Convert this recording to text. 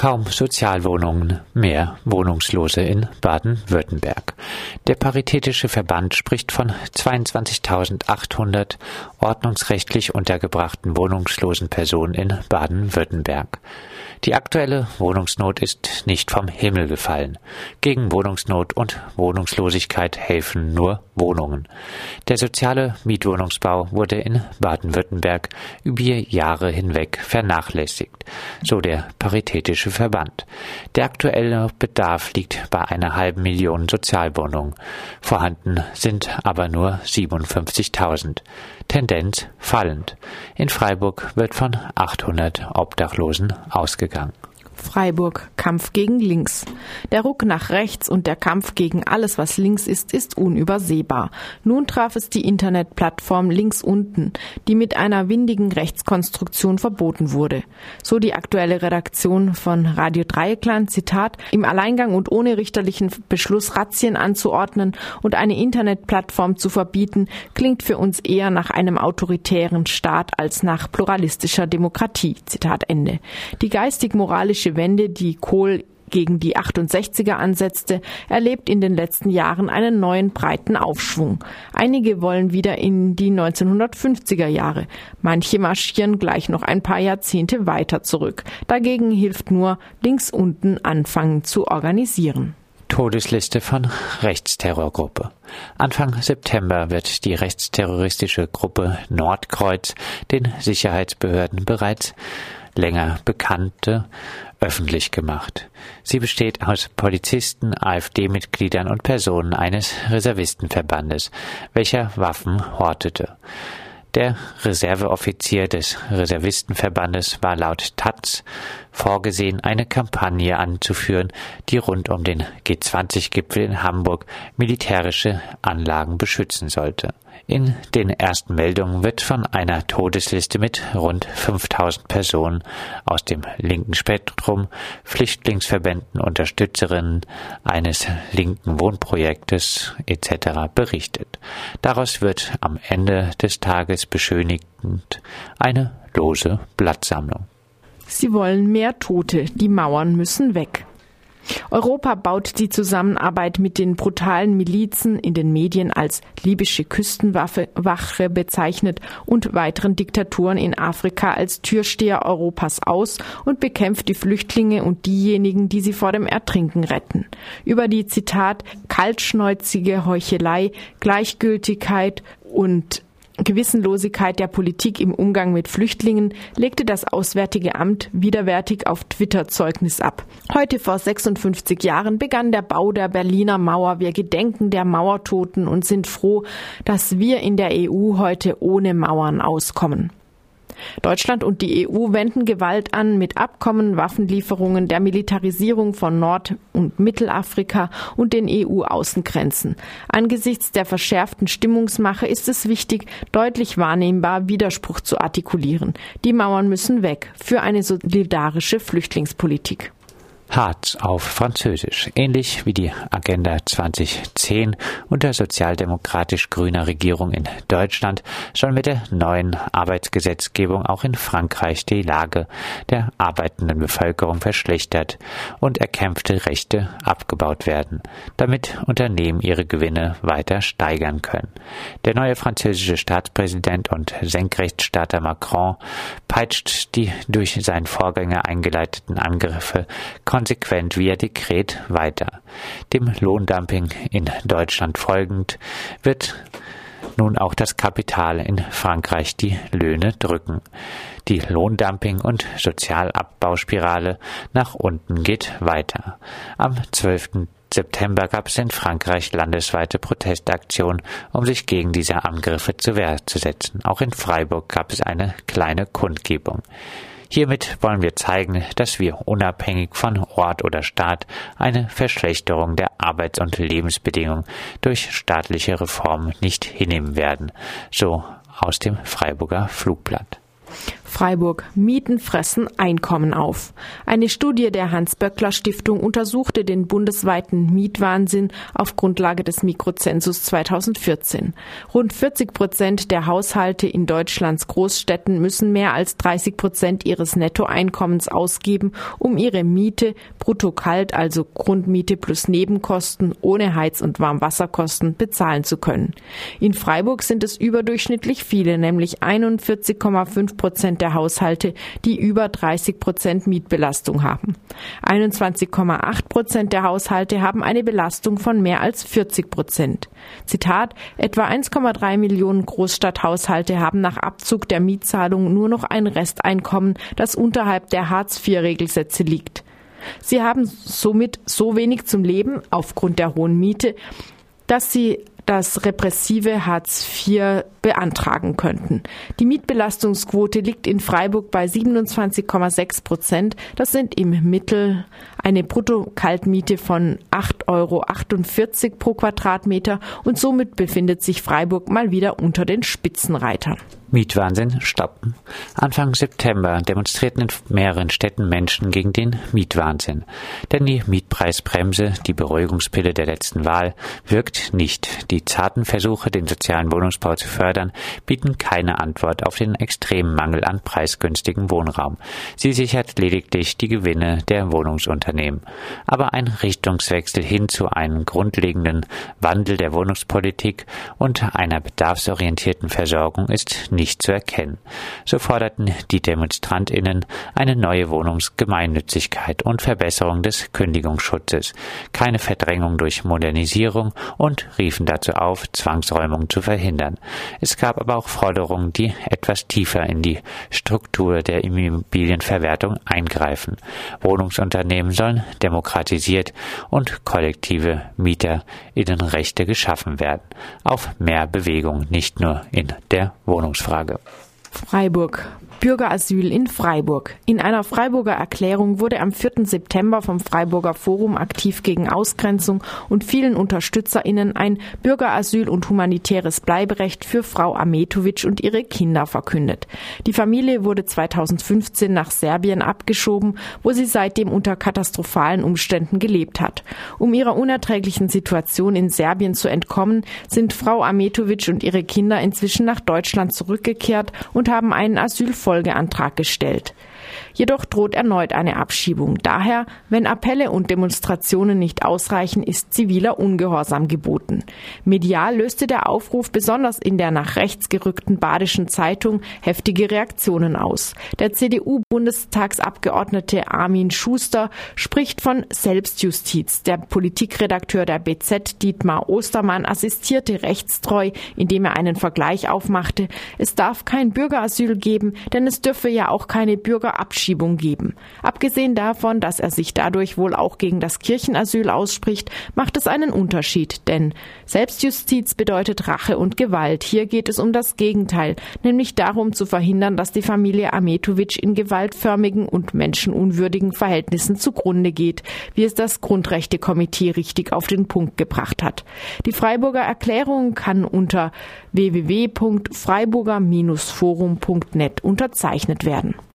Kaum Sozialwohnungen, mehr Wohnungslose in Baden-Württemberg. Der Paritätische Verband spricht von 22.800 ordnungsrechtlich untergebrachten wohnungslosen Personen in Baden-Württemberg. Die aktuelle Wohnungsnot ist nicht vom Himmel gefallen. Gegen Wohnungsnot und Wohnungslosigkeit helfen nur Wohnungen. Der soziale Mietwohnungsbau wurde in Baden-Württemberg über Jahre hinweg vernachlässigt, so der Paritätische Verband. Der aktuelle Bedarf liegt bei einer halben Million Sozialwohnungen. Vorhanden sind aber nur 57.000. Tendenz fallend. In Freiburg wird von 800 Obdachlosen ausgegangen. Freiburg Kampf gegen links. Der Ruck nach rechts und der Kampf gegen alles, was links ist, ist unübersehbar. Nun traf es die Internetplattform links unten, die mit einer windigen Rechtskonstruktion verboten wurde. So die aktuelle Redaktion von Radio Dreieckland, Zitat, im Alleingang und ohne richterlichen Beschluss Razzien anzuordnen und eine Internetplattform zu verbieten, klingt für uns eher nach einem autoritären Staat als nach pluralistischer Demokratie. Zitat Ende. Die geistig-moralische politische Wende, die Kohl gegen die 68er ansetzte, erlebt in den letzten Jahren einen neuen breiten Aufschwung. Einige wollen wieder in die 1950er Jahre. Manche marschieren gleich noch ein paar Jahrzehnte weiter zurück. Dagegen hilft nur links unten anfangen zu organisieren. Todesliste von Rechtsterrorgruppe. Anfang September wird die rechtsterroristische Gruppe Nordkreuz den Sicherheitsbehörden bereits länger bekannte öffentlich gemacht. Sie besteht aus Polizisten, AfD-Mitgliedern und Personen eines Reservistenverbandes, welcher Waffen hortete. Der Reserveoffizier des Reservistenverbandes war laut Taz vorgesehen, eine Kampagne anzuführen, die rund um den G20-Gipfel in Hamburg militärische Anlagen beschützen sollte. In den ersten Meldungen wird von einer Todesliste mit rund 5000 Personen aus dem linken Spektrum, Flüchtlingsverbänden, Unterstützerinnen eines linken Wohnprojektes etc. berichtet. Daraus wird am Ende des Tages beschönigend eine lose Blattsammlung. Sie wollen mehr Tote, die Mauern müssen weg. Europa baut die Zusammenarbeit mit den brutalen Milizen in den Medien als libysche Küstenwache Wache bezeichnet und weiteren Diktaturen in Afrika als Türsteher Europas aus und bekämpft die Flüchtlinge und diejenigen, die sie vor dem Ertrinken retten. Über die Zitat kaltschnäuzige Heuchelei, Gleichgültigkeit und Gewissenlosigkeit der Politik im Umgang mit Flüchtlingen legte das Auswärtige Amt widerwärtig auf Twitter Zeugnis ab. Heute vor 56 Jahren begann der Bau der Berliner Mauer. Wir gedenken der Mauertoten und sind froh, dass wir in der EU heute ohne Mauern auskommen. Deutschland und die EU wenden Gewalt an mit Abkommen, Waffenlieferungen, der Militarisierung von Nord- und Mittelafrika und den EU-Außengrenzen. Angesichts der verschärften Stimmungsmache ist es wichtig, deutlich wahrnehmbar Widerspruch zu artikulieren. Die Mauern müssen weg für eine solidarische Flüchtlingspolitik. Hartz auf Französisch, ähnlich wie die Agenda 2010 unter sozialdemokratisch-grüner Regierung in Deutschland, soll mit der neuen Arbeitsgesetzgebung auch in Frankreich die Lage der arbeitenden Bevölkerung verschlechtert und erkämpfte Rechte abgebaut werden, damit Unternehmen ihre Gewinne weiter steigern können. Der neue französische Staatspräsident und Senkrechtstarter Macron peitscht die durch seinen Vorgänger eingeleiteten Angriffe konsequent via Dekret weiter. Dem Lohndumping in Deutschland folgend wird nun auch das Kapital in Frankreich die Löhne drücken. Die Lohndumping- und Sozialabbauspirale nach unten geht weiter. Am 12. September gab es in Frankreich landesweite Protestaktionen, um sich gegen diese Angriffe zur Wehr zu setzen. Auch in Freiburg gab es eine kleine Kundgebung. Hiermit wollen wir zeigen, dass wir unabhängig von Ort oder Staat eine Verschlechterung der Arbeits- und Lebensbedingungen durch staatliche Reformen nicht hinnehmen werden, so aus dem Freiburger Flugblatt. Freiburg. Mieten fressen Einkommen auf. Eine Studie der Hans-Böckler-Stiftung untersuchte den bundesweiten Mietwahnsinn auf Grundlage des Mikrozensus 2014. Rund 40 Prozent der Haushalte in Deutschlands Großstädten müssen mehr als 30 Prozent ihres Nettoeinkommens ausgeben, um ihre Miete brutto kalt, also Grundmiete plus Nebenkosten ohne Heiz- und Warmwasserkosten bezahlen zu können. In Freiburg sind es überdurchschnittlich viele, nämlich 41,5 Prozent der Haushalte, die über 30 Prozent Mietbelastung haben. 21,8 Prozent der Haushalte haben eine Belastung von mehr als 40 Prozent. Zitat, etwa 1,3 Millionen Großstadthaushalte haben nach Abzug der Mietzahlung nur noch ein Resteinkommen, das unterhalb der Hartz-IV-Regelsätze liegt. Sie haben somit so wenig zum Leben aufgrund der hohen Miete, dass sie das repressive Hartz IV beantragen könnten. Die Mietbelastungsquote liegt in Freiburg bei 27,6 Prozent. Das sind im Mittel eine Brutto-Kaltmiete von 8,48 Euro pro Quadratmeter und somit befindet sich Freiburg mal wieder unter den Spitzenreitern. Mietwahnsinn stoppen. Anfang September demonstrierten in mehreren Städten Menschen gegen den Mietwahnsinn. Denn die Mietpreisbremse, die Beruhigungspille der letzten Wahl, wirkt nicht. Die zarten Versuche, den sozialen Wohnungsbau zu fördern, bieten keine Antwort auf den extremen Mangel an preisgünstigem Wohnraum. Sie sichert lediglich die Gewinne der Wohnungsunternehmen. Aber ein Richtungswechsel hin zu einem grundlegenden Wandel der Wohnungspolitik und einer bedarfsorientierten Versorgung ist nicht zu erkennen. So forderten die DemonstrantInnen eine neue Wohnungsgemeinnützigkeit und Verbesserung des Kündigungsschutzes, keine Verdrängung durch Modernisierung und riefen dazu auf, Zwangsräumung zu verhindern. Es gab aber auch Forderungen, die etwas tiefer in die Struktur der Immobilienverwertung eingreifen. Wohnungsunternehmen sollen demokratisiert und kollektive MieterInnenrechte geschaffen werden. Auf mehr Bewegung, nicht nur in der Wohnungsfrage. Frage. Freiburg. Bürgerasyl in Freiburg. In einer Freiburger Erklärung wurde am 4. September vom Freiburger Forum aktiv gegen Ausgrenzung und vielen UnterstützerInnen ein Bürgerasyl und humanitäres Bleiberecht für Frau Ametovic und ihre Kinder verkündet. Die Familie wurde 2015 nach Serbien abgeschoben, wo sie seitdem unter katastrophalen Umständen gelebt hat. Um ihrer unerträglichen Situation in Serbien zu entkommen, sind Frau Ametovic und ihre Kinder inzwischen nach Deutschland zurückgekehrt und haben einen Asylvorschlag Nachfolgeantrag gestellt. Jedoch droht erneut eine Abschiebung. Daher, wenn Appelle und Demonstrationen nicht ausreichen, ist ziviler Ungehorsam geboten. Medial löste der Aufruf besonders in der nach rechts gerückten Badischen Zeitung heftige Reaktionen aus. Der CDU-Bundestagsabgeordnete Armin Schuster spricht von Selbstjustiz. Der Politikredakteur der BZ Dietmar Ostermann assistierte rechtstreu, indem er einen Vergleich aufmachte. Es darf kein Bürgerasyl geben, denn es dürfe ja auch keine Bürgerabschiebung Abschiebung geben. Abgesehen davon, dass er sich dadurch wohl auch gegen das Kirchenasyl ausspricht, macht es einen Unterschied, denn Selbstjustiz bedeutet Rache und Gewalt. Hier geht es um das Gegenteil, nämlich darum zu verhindern, dass die Familie Ametovic in gewaltförmigen und menschenunwürdigen Verhältnissen zugrunde geht, wie es das Grundrechtekomitee richtig auf den Punkt gebracht hat. Die Freiburger Erklärung kann unter www.freiburger-forum.net unterzeichnet werden.